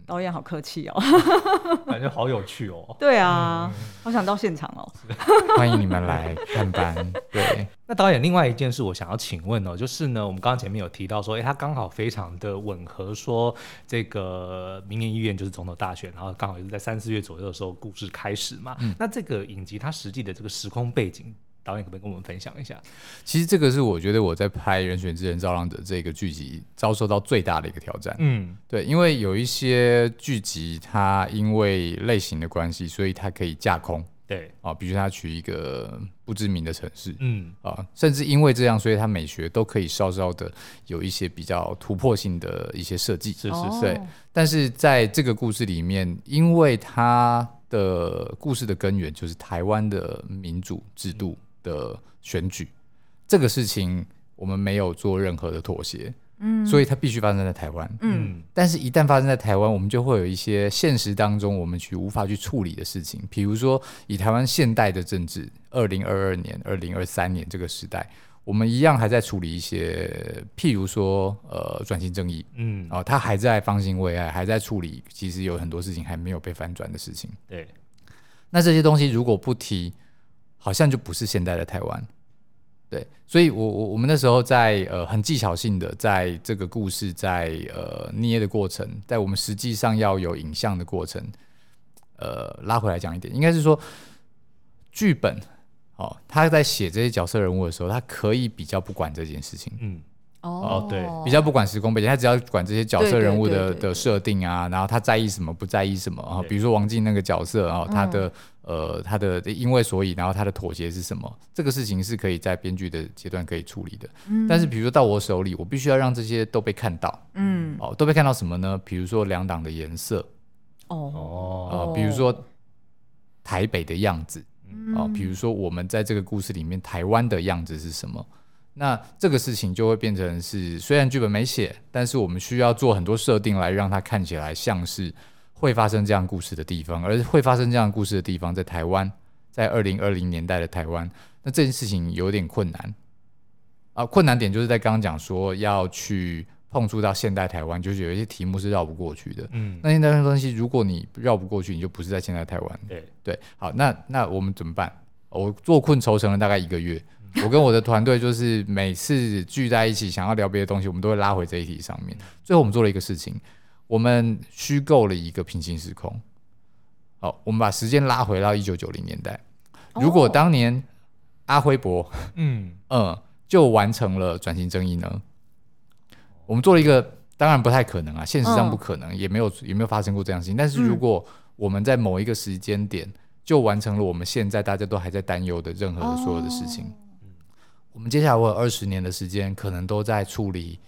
导演好客气哦，感觉好有趣哦。对啊，好想到现场哦，欢迎你们来看班。对，那导演另外一件事我想要请问哦，就是呢，我们刚刚前面有提到说，哎，他刚好非常的吻合，说这个明年一月就是总统大选，然后刚好也是在三四月左右的时候故事开始嘛。那这个影集它实际的这个时空背景。导演可不可以跟我们分享一下？其实这个是我觉得我在拍《人选之人造浪者》这个剧集遭受到最大的一个挑战。嗯，对，因为有一些剧集它因为类型的关系，所以它可以架空。对啊，比如它取一个不知名的城市，嗯啊，甚至因为这样，所以它美学都可以稍稍的有一些比较突破性的一些设计。是是是。对，但是在这个故事里面，因为它的故事的根源就是台湾的民主制度。的选举这个事情，我们没有做任何的妥协，嗯，所以它必须发生在台湾，嗯，但是，一旦发生在台湾，我们就会有一些现实当中我们去无法去处理的事情，比如说，以台湾现代的政治，二零二二年、二零二三年这个时代，我们一样还在处理一些，譬如说，呃，转型正义，嗯，哦，他还在方兴未艾，还在处理，其实有很多事情还没有被翻转的事情，对，那这些东西如果不提。好像就不是现代的台湾，对，所以我我我们那时候在呃很技巧性的在这个故事在呃捏的过程，在我们实际上要有影像的过程，呃拉回来讲一点，应该是说剧本哦，他在写这些角色人物的时候，他可以比较不管这件事情，嗯。哦，对，比较不管时空背景，他只要管这些角色人物的的设定啊，然后他在意什么，不在意什么啊。比如说王静那个角色啊，他的呃，他的因为所以，然后他的妥协是什么？这个事情是可以在编剧的阶段可以处理的。但是比如说到我手里，我必须要让这些都被看到。嗯，哦，都被看到什么呢？比如说两党的颜色。哦，哦比如说台北的样子。哦，比如说我们在这个故事里面，台湾的样子是什么？那这个事情就会变成是，虽然剧本没写，但是我们需要做很多设定来让它看起来像是会发生这样故事的地方，而会发生这样故事的地方在台湾，在二零二零年代的台湾，那这件事情有点困难啊。困难点就是在刚刚讲说要去碰触到现代台湾，就是有一些题目是绕不过去的。嗯，那现在的东西，如果你绕不过去，你就不是在现代台湾。对对，好，那那我们怎么办？我坐困愁城了大概一个月。我跟我的团队就是每次聚在一起，想要聊别的东西，我们都会拉回这一题上面。最后我们做了一个事情，我们虚构了一个平行时空。好，我们把时间拉回到一九九零年代。如果当年阿辉伯，嗯 嗯，就完成了转型正义呢？我们做了一个，当然不太可能啊，现实上不可能，也没有也没有发生过这样的事情。但是如果我们在某一个时间点就完成了我们现在大家都还在担忧的任何的所有的事情。我们接下来会有二十年的时间，可能都在处理，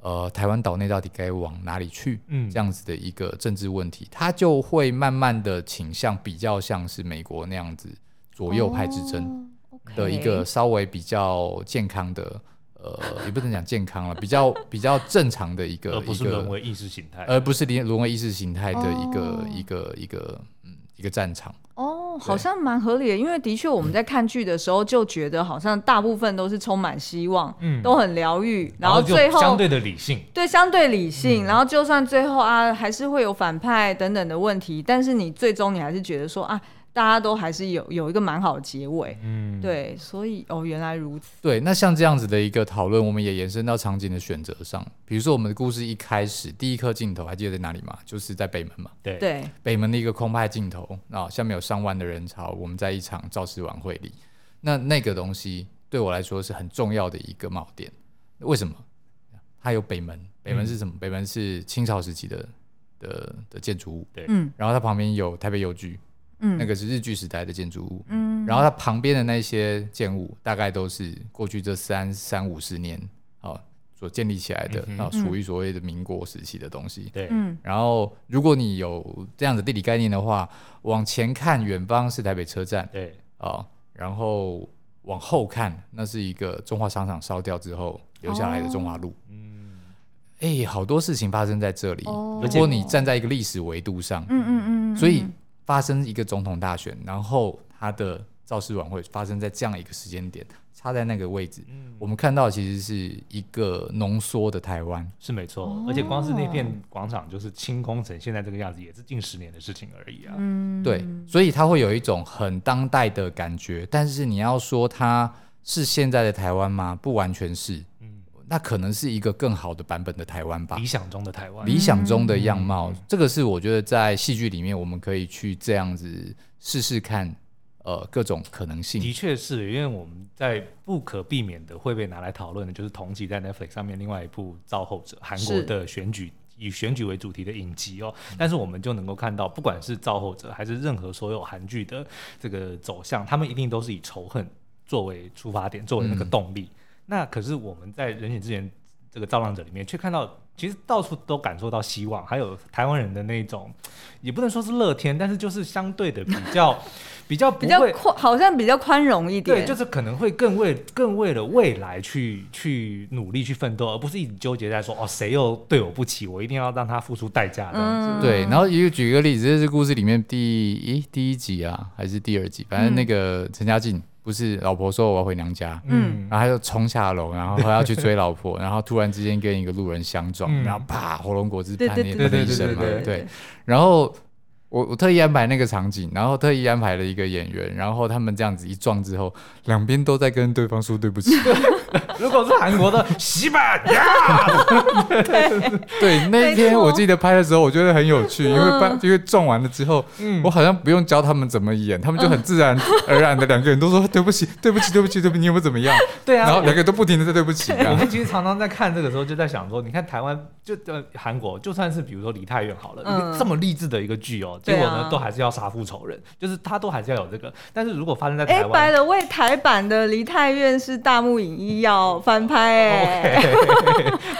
呃，台湾岛内到底该往哪里去，嗯，这样子的一个政治问题，它就会慢慢的倾向比较像是美国那样子左右派之争的一个稍微比较健康的，呃，也不能讲健康了，比较比较正常的一个，而不是沦为意识形态，而不是沦为意识形态的一个一个一个嗯一个战场。哦，好像蛮合理的，因为的确我们在看剧的时候就觉得好像大部分都是充满希望，嗯，都很疗愈，然后最后相对的理性，对，相对理性，然后就算最后啊还是会有反派等等的问题，但是你最终你还是觉得说啊。大家都还是有有一个蛮好的结尾，嗯，对，所以哦，原来如此。对，那像这样子的一个讨论，我们也延伸到场景的选择上。比如说，我们的故事一开始第一颗镜头还记得在哪里吗？就是在北门嘛。对对，北门的一个空拍镜头啊，下面有上万的人潮，我们在一场造势晚会里。那那个东西对我来说是很重要的一个锚点。为什么？它有北门，北门是什么？嗯、北门是清朝时期的的的建筑物。对，嗯，然后它旁边有台北邮局。嗯，那个是日据时代的建筑物，嗯，然后它旁边的那些建物，大概都是过去这三三五十年啊所建立起来的，啊，属于所谓的民国时期的东西，对，嗯，然后如果你有这样的地理概念的话，往前看，远方是台北车站，对，啊，然后往后看，那是一个中华商场烧掉之后留下来的中华路，嗯，哎，好多事情发生在这里，如果你站在一个历史维度上，嗯嗯嗯，所以。发生一个总统大选，然后他的造势晚会发生在这样一个时间点，插在那个位置，嗯、我们看到其实是一个浓缩的台湾，是没错。哦、而且光是那片广场就是清空成现在这个样子，也是近十年的事情而已啊。嗯，对，所以它会有一种很当代的感觉。但是你要说它是现在的台湾吗？不完全是。那可能是一个更好的版本的台湾吧，理想中的台湾，理想中的样貌，嗯、这个是我觉得在戏剧里面我们可以去这样子试试看，呃，各种可能性。的确是因为我们在不可避免的会被拿来讨论的，就是同期在 Netflix 上面另外一部《造后者》，韩国的选举以选举为主题的影集哦。但是我们就能够看到，不管是《造后者》还是任何所有韩剧的这个走向，他们一定都是以仇恨作为出发点，作为那个动力。嗯那可是我们在人选之源这个造浪者里面，却看到其实到处都感受到希望，还有台湾人的那种，也不能说是乐天，但是就是相对的比较 比较比较宽，好像比较宽容一点。对，就是可能会更为更为了未来去去努力去奋斗，而不是一直纠结在说哦谁又对我不起，我一定要让他付出代价这样子。嗯、对，然后一个举一个例子，这是故事里面第一第一集啊，还是第二集？反正那个陈嘉静。不是老婆说我要回娘家，嗯，然后他就冲下楼，然后他要去追老婆，然后突然之间跟一个路人相撞，然后啪，火龙果汁喷喷了一身嘛，对，然后我我特意安排那个场景，然后特意安排了一个演员，然后他们这样子一撞之后，两边都在跟对方说对不起。如果是韩国的西班牙，对，那一天我记得拍的时候，我觉得很有趣，因为拍因为撞完了之后，嗯我好像不用教他们怎么演，他们就很自然而然的两个人都说对不起，对不起，对不起，对不起，你有没有怎么样？对啊，然后两个都不停的在对不起。我们其实常常在看这个时候，就在想说，你看台湾就呃韩国，就算是比如说梨泰院好了，这么励志的一个剧哦，结果呢都还是要杀父仇人，就是他都还是要有这个。但是如果发生在台湾，白了为台版的梨泰院是大木影一要翻拍哎，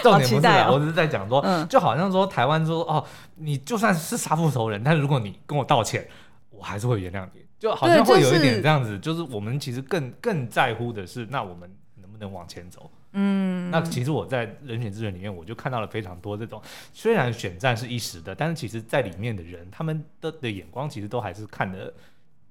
重点不是，我只是在讲说，就好像说台湾说哦，你就算是杀父仇人，但是如果你跟我道歉，我还是会原谅你，就好像会有一点这样子，就是我们其实更更在乎的是，那我们能不能往前走？嗯，那其实我在人选之人里面，我就看到了非常多这种，虽然选战是一时的，但是其实在里面的人，他们的的眼光其实都还是看得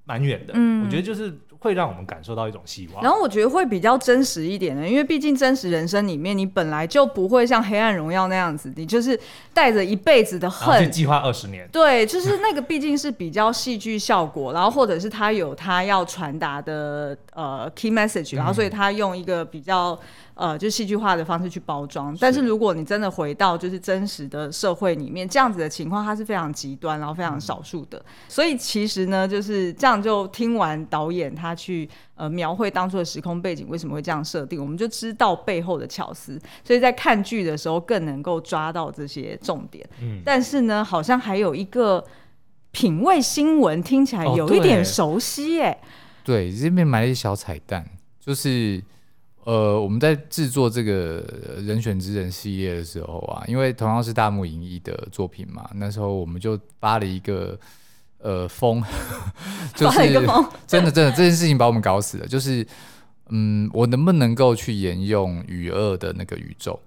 蛮远的。嗯，我觉得就是。会让我们感受到一种希望，然后我觉得会比较真实一点的，因为毕竟真实人生里面，你本来就不会像《黑暗荣耀》那样子，你就是带着一辈子的恨计划二十年。对，就是那个毕竟是比较戏剧效果，然后或者是他有他要传达的呃 key message，然后所以他用一个比较。呃，就戏剧化的方式去包装，但是如果你真的回到就是真实的社会里面，这样子的情况它是非常极端，然后非常少数的。嗯、所以其实呢，就是这样。就听完导演他去呃描绘当初的时空背景为什么会这样设定，我们就知道背后的巧思。所以在看剧的时候更能够抓到这些重点。嗯，但是呢，好像还有一个品味新闻，听起来有一点熟悉耶、欸。对，这边埋了一小彩蛋，就是。呃，我们在制作这个人选之人系列的时候啊，因为同样是大木影艺的作品嘛，那时候我们就发了一个呃疯，就是 真的真的这件事情把我们搞死了，就是嗯，我能不能够去沿用雨二的那个宇宙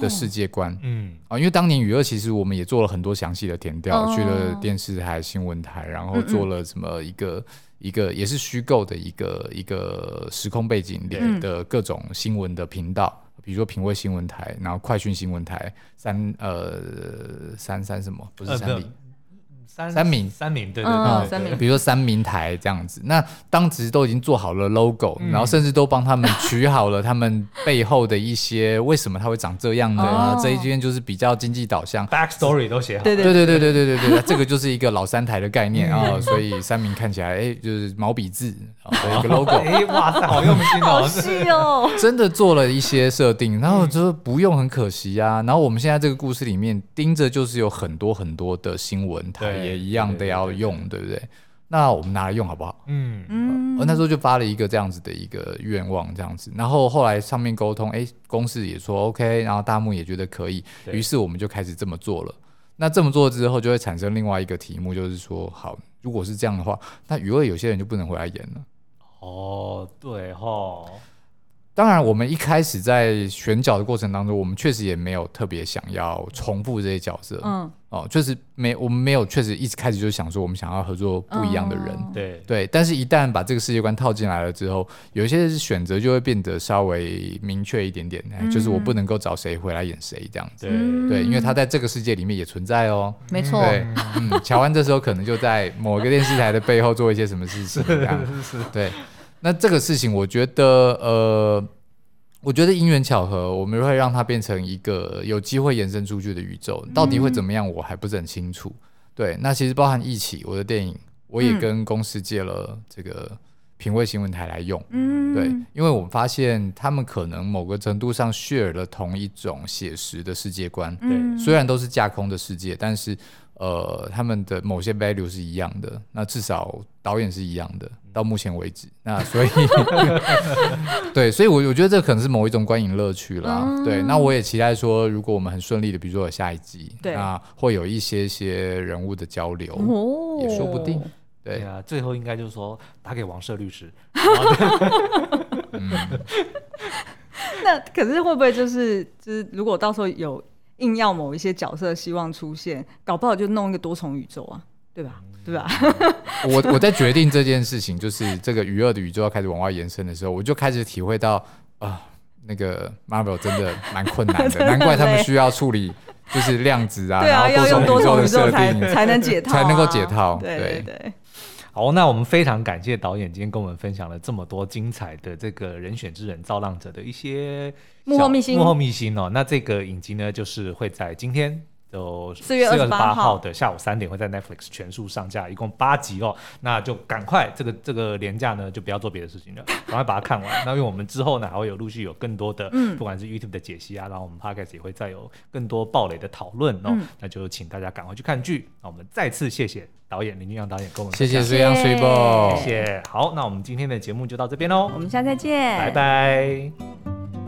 的世界观？嗯啊，因为当年雨二其实我们也做了很多详细的填调，哦、去了电视台、新闻台，然后做了什么一个。嗯嗯一个也是虚构的一个一个时空背景里的各种新闻的频道，嗯、比如说品味新闻台，然后快讯新闻台，三呃三三什么不是三立。呃三三明三明对对对，三明，比如说三明台这样子，那当时都已经做好了 logo，然后甚至都帮他们取好了他们背后的一些为什么它会长这样的，这一边就是比较经济导向，back story 都写好，对对对对对对对对，这个就是一个老三台的概念啊，所以三明看起来哎就是毛笔字啊，一个 logo，哎哇塞，好用心哦，细哦，真的做了一些设定，然后就不用很可惜啊，然后我们现在这个故事里面盯着就是有很多很多的新闻台也一样的要。用对不对？那我们拿来用好不好？嗯嗯。我那时候就发了一个这样子的一个愿望，这样子。然后后来上面沟通，哎，公司也说 OK，然后大幕也觉得可以，于是我们就开始这么做了。那这么做之后，就会产生另外一个题目，就是说，好，如果是这样的话，那与恶有些人就不能回来演了。哦，对哈。当然，我们一开始在选角的过程当中，我们确实也没有特别想要重复这些角色。嗯，哦，确实没，我们没有确实一直开始就想说，我们想要合作不一样的人。嗯、对对，但是，一旦把这个世界观套进来了之后，有一些选择就会变得稍微明确一点点。嗯、就是我不能够找谁回来演谁这样子。对对，因为他在这个世界里面也存在哦。没错。对，嗯，乔安这时候可能就在某一个电视台的背后做一些什么事情这样。是是是。对。那这个事情，我觉得，呃，我觉得因缘巧合，我们会让它变成一个有机会延伸出去的宇宙。到底会怎么样，我还不是很清楚。嗯、对，那其实包含一起我的电影，我也跟公司借了这个品味新闻台来用。嗯，对，因为我们发现他们可能某个程度上 share 了同一种写实的世界观。对，虽然都是架空的世界，但是。呃，他们的某些 value 是一样的，那至少导演是一样的，到目前为止。那所以，对，所以我我觉得这可能是某一种观影乐趣啦。嗯、对，那我也期待说，如果我们很顺利的，比如说有下一集，对那会有一些些人物的交流，哦、也说不定。对，对啊，最后应该就是说打给王社律师。嗯、那可是会不会就是就是如果到时候有。硬要某一些角色希望出现，搞不好就弄一个多重宇宙啊，对吧？对吧？我我在决定这件事情，就是这个娱乐的宇宙要开始往外延伸的时候，我就开始体会到啊、呃，那个 Marvel 真的蛮困难的，难怪他们需要处理就是量子啊，然后多重宇宙的设定才，才能解套、啊，才能够解套。对对对。好，那我们非常感谢导演今天跟我们分享了这么多精彩的这个人选之人造浪者的一些幕后秘辛。幕后秘辛哦。那这个影集呢，就是会在今天就四月二十八号的下午三点会在 Netflix 全数上架，一共八集哦。那就赶快这个这个连假呢，就不要做别的事情了，赶快把它看完。那因为我们之后呢，还会有陆续有更多的，嗯，不管是 YouTube 的解析啊，然后我们 Podcast 也会再有更多暴雷的讨论哦。嗯、那就请大家赶快去看剧。那我们再次谢谢。导演林俊阳导演跟我们，谢谢水杨水宝，谢谢。好，那我们今天的节目就到这边喽，我们下次再见，拜拜。